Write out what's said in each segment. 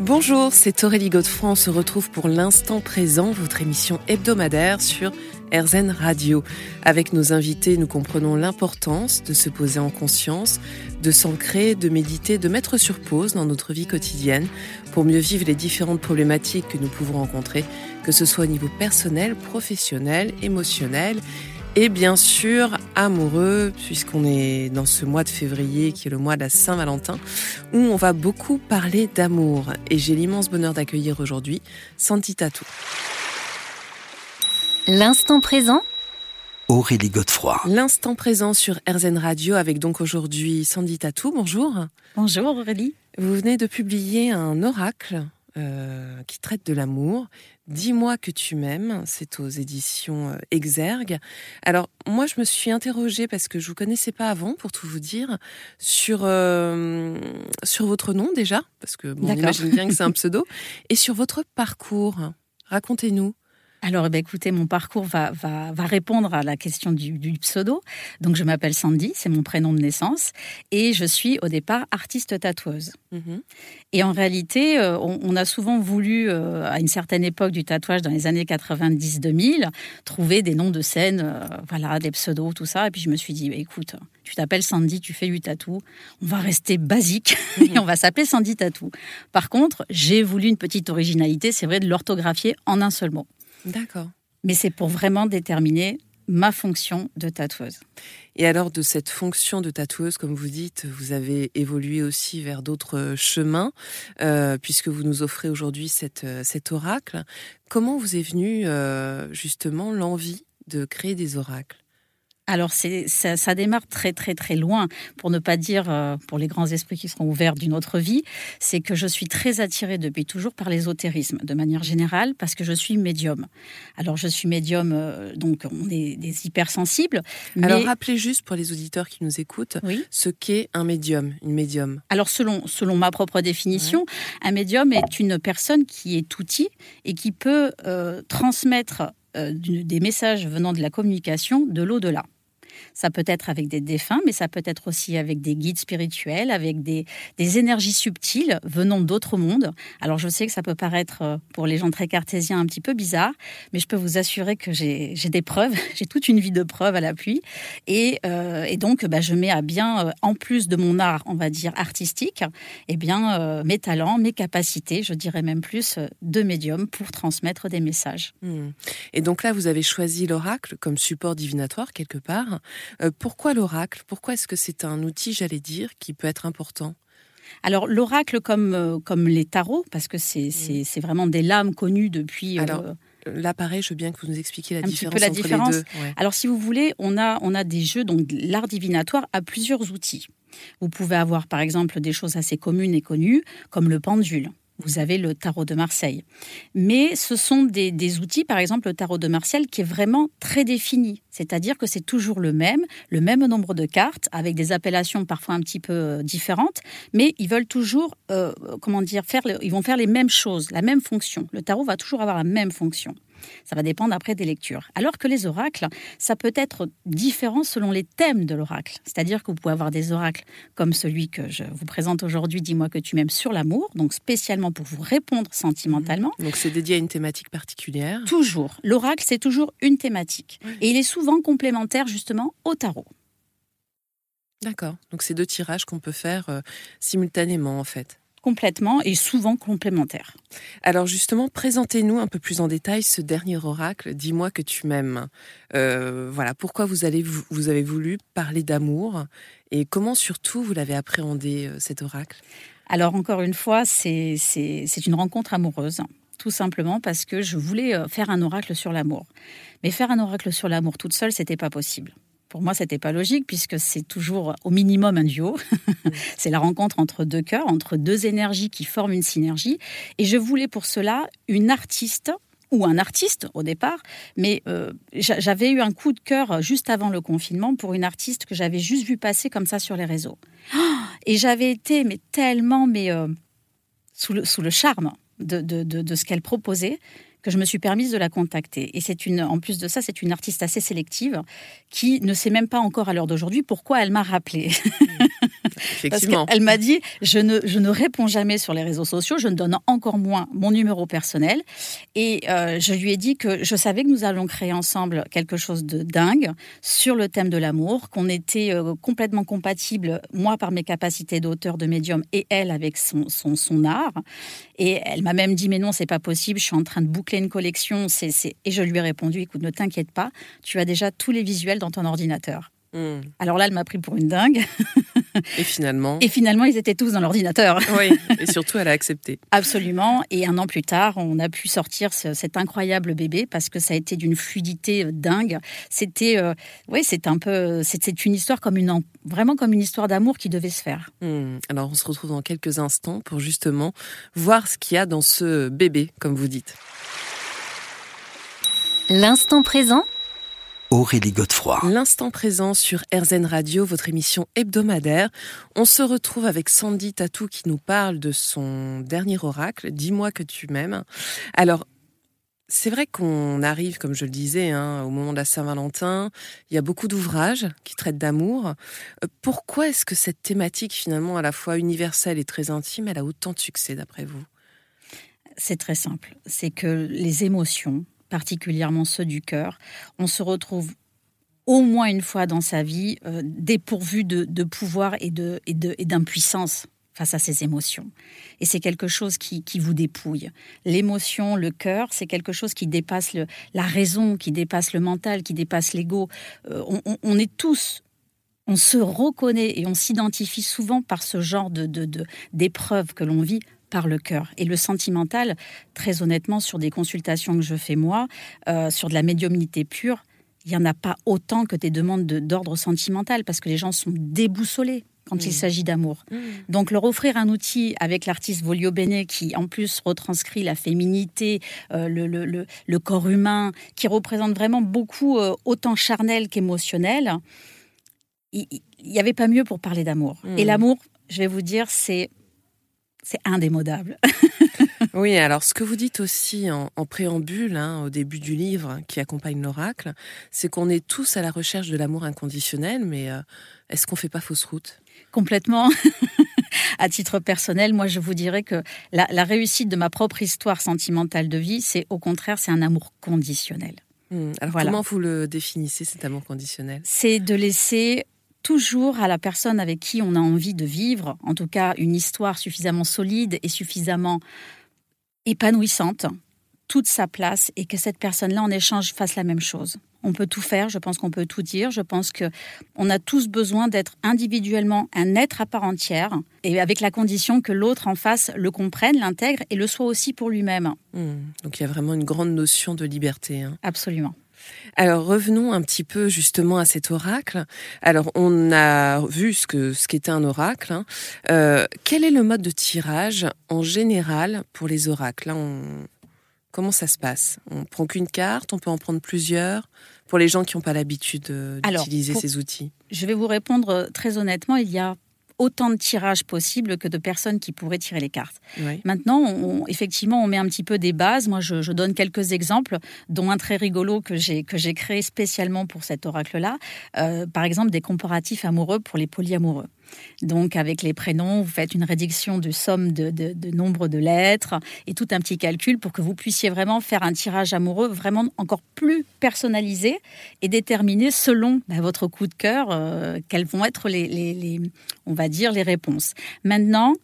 Bonjour, c'est Aurélie Godefroy. On se retrouve pour l'instant présent, votre émission hebdomadaire sur RZN Radio. Avec nos invités, nous comprenons l'importance de se poser en conscience, de s'ancrer, de méditer, de mettre sur pause dans notre vie quotidienne pour mieux vivre les différentes problématiques que nous pouvons rencontrer, que ce soit au niveau personnel, professionnel, émotionnel et bien sûr amoureux, puisqu'on est dans ce mois de février qui est le mois de la Saint-Valentin, où on va beaucoup parler d'amour. Et j'ai l'immense bonheur d'accueillir aujourd'hui Santi Tatou. L'instant présent? Aurélie Godefroy. L'instant présent sur RZN Radio avec donc aujourd'hui Sandy Tatou. Bonjour. Bonjour Aurélie. Vous venez de publier un oracle euh, qui traite de l'amour. Dis-moi que tu m'aimes, c'est aux éditions euh, Exergue. Alors moi je me suis interrogée parce que je vous connaissais pas avant, pour tout vous dire, sur euh, sur votre nom déjà, parce que bon, on imagine bien que c'est un pseudo, et sur votre parcours. Racontez-nous. Alors, eh ben, écoutez, mon parcours va, va, va, répondre à la question du, du pseudo. Donc, je m'appelle Sandy, c'est mon prénom de naissance, et je suis au départ artiste tatoueuse. Mm-hmm. Et en réalité, euh, on, on, a souvent voulu, euh, à une certaine époque du tatouage, dans les années 90-2000, trouver des noms de scènes, euh, voilà, des pseudos, tout ça. Et puis, je me suis dit, écoute, tu t'appelles Sandy, tu fais du tatou, on va rester basique et on va s'appeler Sandy Tatou. Par contre, j'ai voulu une petite originalité, c'est vrai, de l'orthographier en un seul mot. D'accord. Mais c'est pour vraiment déterminer ma fonction de tatoueuse. Et alors de cette fonction de tatoueuse, comme vous dites, vous avez évolué aussi vers d'autres chemins, euh, puisque vous nous offrez aujourd'hui cette, cet oracle. Comment vous est venue euh, justement l'envie de créer des oracles? Alors ça, ça, démarre très très très loin, pour ne pas dire euh, pour les grands esprits qui seront ouverts d'une autre vie, c'est que je suis très attirée depuis toujours par l'ésotérisme de manière générale parce que je suis médium. Alors je suis médium, euh, donc on est des hypersensibles. Alors rappelez juste pour les auditeurs qui nous écoutent ce qu'est un médium, une médium. Alors selon selon ma propre définition, un médium est une personne qui est outil et qui peut euh, transmettre des messages venant de la communication de l'au-delà. Ça peut être avec des défunts, mais ça peut être aussi avec des guides spirituels, avec des, énergies subtiles venant d'autres mondes. Alors je sais que ça peut paraître euh, pour les gens très cartésiens un petit peu bizarre, mais je peux vous assurer que j'ai des preuves, j'ai toute une vie de preuves à l'appui. Et, euh, donc bah, je mets à bien, euh, en plus de mon art, on va dire artistique, eh bien, mes talents, mes capacités, je dirais même plus, de médium pour transmettre des messages. Mmh. Et donc là, vous avez choisi l'oracle comme support divinatoire quelque part. Euh, pourquoi l'oracle? Pourquoi est-ce que c'est un outil, j'allais dire, qui peut être important? Alors l'oracle comme, euh, comme les tarots, parce que c'est mmh. vraiment des lames connues depuis... Euh, Alors, Là, pareil, je veux bien que vous nous expliquiez la un différence petit peu la entre différence. les deux. Ouais. Alors, si vous voulez, on a, on a des jeux, donc l'art divinatoire a plusieurs outils. Vous pouvez avoir, par exemple, des choses assez communes et connues, comme le pendule vous avez le tarot de Marseille. Mais ce sont des, outils, par exemple le tarot de Marseille, qui est vraiment très défini. C'est-à-dire que c'est toujours le même, le même nombre de cartes, avec des appellations parfois un petit peu euh, différentes, mais ils veulent toujours, euh, comment dire, faire, ils vont faire les mêmes choses, la même fonction. Le tarot va toujours avoir la même fonction. Ça va dépendre après des lectures. Alors que les oracles, ça peut être différent selon les thèmes de l'oracle. C'est-à-dire que vous pouvez avoir des oracles comme celui que je vous présente aujourd'hui, Dis-moi que tu m'aimes sur l'amour, donc spécialement pour vous répondre sentimentalement. Mmh. Donc c'est dédié à une thématique particulière Toujours. L'oracle, c'est toujours une thématique. Et il est souvent complémentaire justement au tarot. D'accord. Donc c'est deux tirages qu'on peut faire euh, simultanément en fait complètement et souvent complémentaires. Alors justement, présentez-nous un peu plus en détail ce dernier oracle. Dis-moi que tu m'aimes. Euh, voilà, pourquoi vous, allez, vous avez voulu parler d'amour et comment surtout vous l'avez appréhendé euh, cet oracle? Alors encore une fois, c'est une rencontre amoureuse. Tout simplement parce que je voulais euh, faire un oracle sur l'amour. Mais faire un oracle sur l'amour toute seule, c'était pas possible. Pour moi, c'était pas logique puisque c'est toujours au minimum un duo. c'est la rencontre entre deux cœurs, entre deux énergies qui forment une synergie. Et je voulais pour cela une artiste ou un artiste au départ, mais euh, j'avais eu un coup de cœur juste avant le confinement pour une artiste que j'avais juste vu passer comme ça sur les réseaux. Et j'avais été mais tellement mais euh, sous, le, sous le charme de, de, de ce qu'elle proposait que je me suis permise de la contacter. Et c'est une, en plus de ça, c'est une artiste assez sélective qui ne sait même pas encore à l'heure d'aujourd'hui pourquoi elle m'a rappelé. Effectivement. Parce qu'elle m'a dit je ne, je ne réponds jamais sur les réseaux sociaux, je ne donne encore moins mon numéro personnel. Et euh, je lui ai dit que je savais que nous allions créer ensemble quelque chose de dingue sur le thème de l'amour, qu'on était euh, complètement compatibles, moi par mes capacités d'auteur, de médium, et elle avec son, son, son art. Et elle m'a même dit mais non, c'est pas possible, je suis en train de boucler une collection. C'est, Et je lui ai répondu écoute, ne t'inquiète pas, tu as déjà tous les visuels dans ton ordinateur. Hmm. Alors là, elle m'a pris pour une dingue. Et finalement Et finalement, ils étaient tous dans l'ordinateur. Oui, et surtout, elle a accepté. Absolument. Et un an plus tard, on a pu sortir cet incroyable bébé parce que ça a été d'une fluidité euh, dingue. C'était, euh, oui, c'est un peu, c'est une histoire comme une, vraiment comme une histoire d'amour qui devait se faire. Hmm. Alors, on se retrouve dans quelques instants pour justement voir ce qu'il y a dans ce bébé, comme vous dites. L'instant présent Aurélie Godefroy. L'instant présent sur RZN Radio, votre émission hebdomadaire. On se retrouve avec Sandy Tatou qui nous parle de son dernier oracle, Dis-moi que tu m'aimes. Alors, c'est vrai qu'on arrive, comme je le disais, hein, au moment de la Saint-Valentin. Il y a beaucoup d'ouvrages qui traitent d'amour. Euh, pourquoi est-ce que cette thématique, finalement, à la fois universelle et très intime, elle a autant de succès, d'après vous? C'est très simple. C'est que les émotions, particulièrement ceux du cœur, on se retrouve au moins une fois dans sa vie euh, dépourvu de, pouvoir et d'impuissance face à ces émotions. Et c'est quelque chose qui, vous dépouille. L'émotion, le cœur, c'est quelque chose qui dépasse la raison, qui dépasse le mental, qui dépasse l'ego. Euh, on, est tous on se reconnaît et on s'identifie souvent par ce genre de, d'épreuves que l'on vit par le cœur. Et le sentimental, très honnêtement, sur des consultations que je fais moi, euh, sur de la médiumnité pure, il n'y en a pas autant que des demandes d'ordre sentimental, parce que les gens sont déboussolés quand il mmh. s'agit d'amour. Mmh. Donc leur offrir un outil avec l'artiste Volio Bene qui en plus retranscrit la féminité, euh, le, le, le, corps humain, qui représente vraiment beaucoup euh, autant charnel qu'émotionnel, il n'y avait pas mieux pour parler d'amour. Et mmh. l'amour, je vais vous dire, c'est c'est indémodable. oui, alors ce que vous dites aussi en, préambule, hein, au début du livre qui accompagne l'oracle, c'est qu'on est tous à la recherche de l'amour inconditionnel, mais euh, est-ce qu'on fait pas fausse route? Complètement. à titre personnel, moi je vous dirais que la, réussite de ma propre histoire sentimentale de vie, c'est au contraire, c'est un amour conditionnel. Hmm, alors comment vous le définissez cet amour conditionnel? C'est de laisser toujours à la personne avec qui on a envie de vivre, en tout cas une histoire suffisamment solide et suffisamment épanouissante, toute sa place et que cette personne-là en échange fasse la même chose. On peut tout faire, je pense qu'on peut tout dire, je pense que on a tous besoin d'être individuellement un être à part entière et avec la condition que l'autre en face le comprenne, l'intègre et le soit aussi pour lui-même. Hmm. donc il y a vraiment une grande notion de liberté. Hein. Absolument. Alors revenons un petit peu justement à cet oracle. Alors on a vu ce que ce qu'était un oracle. Hein. Euh, quel est le mode de tirage en général pour les oracles Comment ça se passe? On prend qu'une carte, on peut en prendre plusieurs pour les gens qui n'ont pas l'habitude d'utiliser ces outils? Je vais vous répondre très honnêtement. Il y a autant de tirages possibles que de personnes qui pourraient tirer les cartes. Maintenant, on, effectivement, on met un petit peu des bases. Moi, je, donne quelques exemples, dont un très rigolo que j'ai que j'ai créé spécialement pour cet oracle-là. Euh, par exemple, des comparatifs amoureux pour les polyamoureux. Donc, avec les prénoms, vous faites une réduction de somme de, nombre de lettres et tout un petit calcul pour que vous puissiez vraiment faire un tirage amoureux vraiment encore plus personnalisé et déterminer selon bah, votre coup de cœur euh, quelles vont être les, on va dire, les réponses. Maintenant,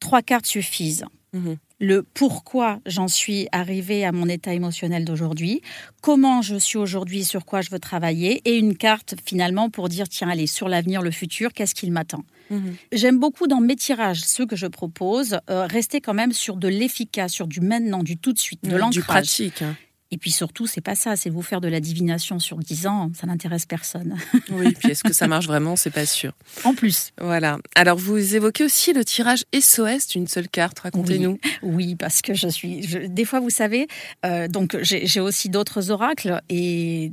trois cartes suffisent. Mhm le pourquoi j'en suis arrivée à mon état émotionnel d'aujourd'hui, comment je suis aujourd'hui, sur quoi je veux travailler, et une carte finalement pour dire tiens, allez, sur l'avenir, le futur, qu'est-ce qu'il m'attend. Mhm. J'aime beaucoup dans mes tirages, ceux que je propose, euh, rester quand même sur de l'efficace, sur du maintenant, du tout de suite, de l'ancrage. Du pratique. Hein. Et puis surtout, c'est pas ça, c'est vous faire de la divination sur 10 ans, ça n'intéresse personne. Oui, puis est-ce que ça marche vraiment C'est pas sûr. En plus. Voilà. Alors, vous évoquez aussi le tirage SOS d'une seule carte. Racontez-nous. Oui, parce que je suis. des fois, vous savez, euh, donc j'ai aussi d'autres oracles et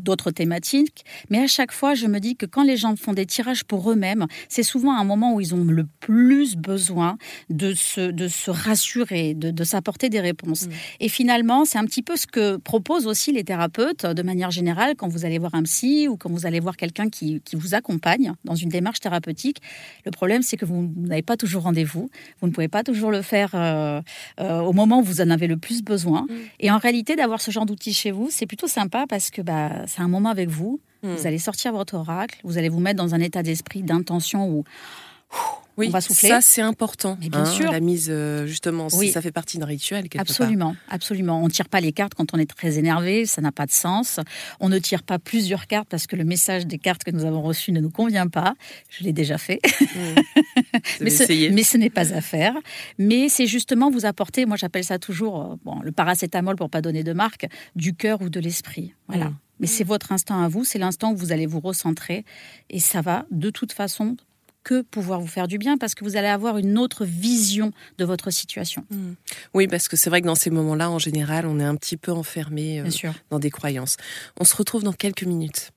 d'autres thématiques, mais à chaque fois, je me dis que quand les gens font des tirages pour eux-mêmes, c'est souvent un moment où ils ont le plus besoin de se, de se rassurer, de, de s'apporter des réponses. Mm. Et finalement, c'est un petit peu ce que proposent aussi les thérapeutes de manière générale quand vous allez voir un psy ou quand vous allez voir quelqu'un qui, qui vous accompagne dans une démarche thérapeutique. Le problème, c'est que vous n'avez pas toujours rendez-vous, vous ne pouvez pas toujours le faire euh, euh, au moment où vous en avez le plus besoin. Mm. Et en réalité, d'avoir ce genre d'outil chez vous, c'est plutôt sympa parce que bah, c'est un moment avec vous. Mm. Vous allez sortir votre oracle, vous allez vous mettre dans un état d'esprit d'intention où oui, on va souffler. Ça, c'est important. Mais bien hein, sûr. La mise, euh, justement, oui. ça fait partie d'un rituel. Absolument, part. absolument. On ne tire pas les cartes quand on est très énervé, ça n'a pas de sens. On ne tire pas plusieurs cartes parce que le message des cartes que nous avons reçues ne nous convient pas. Je l'ai déjà fait. Mmh. mais, ce, mais, ce, n'est pas à faire. Mais c'est justement vous apporter, moi j'appelle ça toujours, euh, bon, le paracétamol pour pas donner de marque, du cœur ou de l'esprit. Voilà. Mmh. Mais c'est votre instant à vous, c'est l'instant où vous allez vous recentrer et ça va de toute façon que pouvoir vous faire du bien parce que vous allez avoir une autre vision de votre situation. Mmh. Oui, parce que c'est vrai que dans ces moments-là, en général, on est un petit peu enfermé euh, dans des croyances. On se retrouve dans quelques minutes.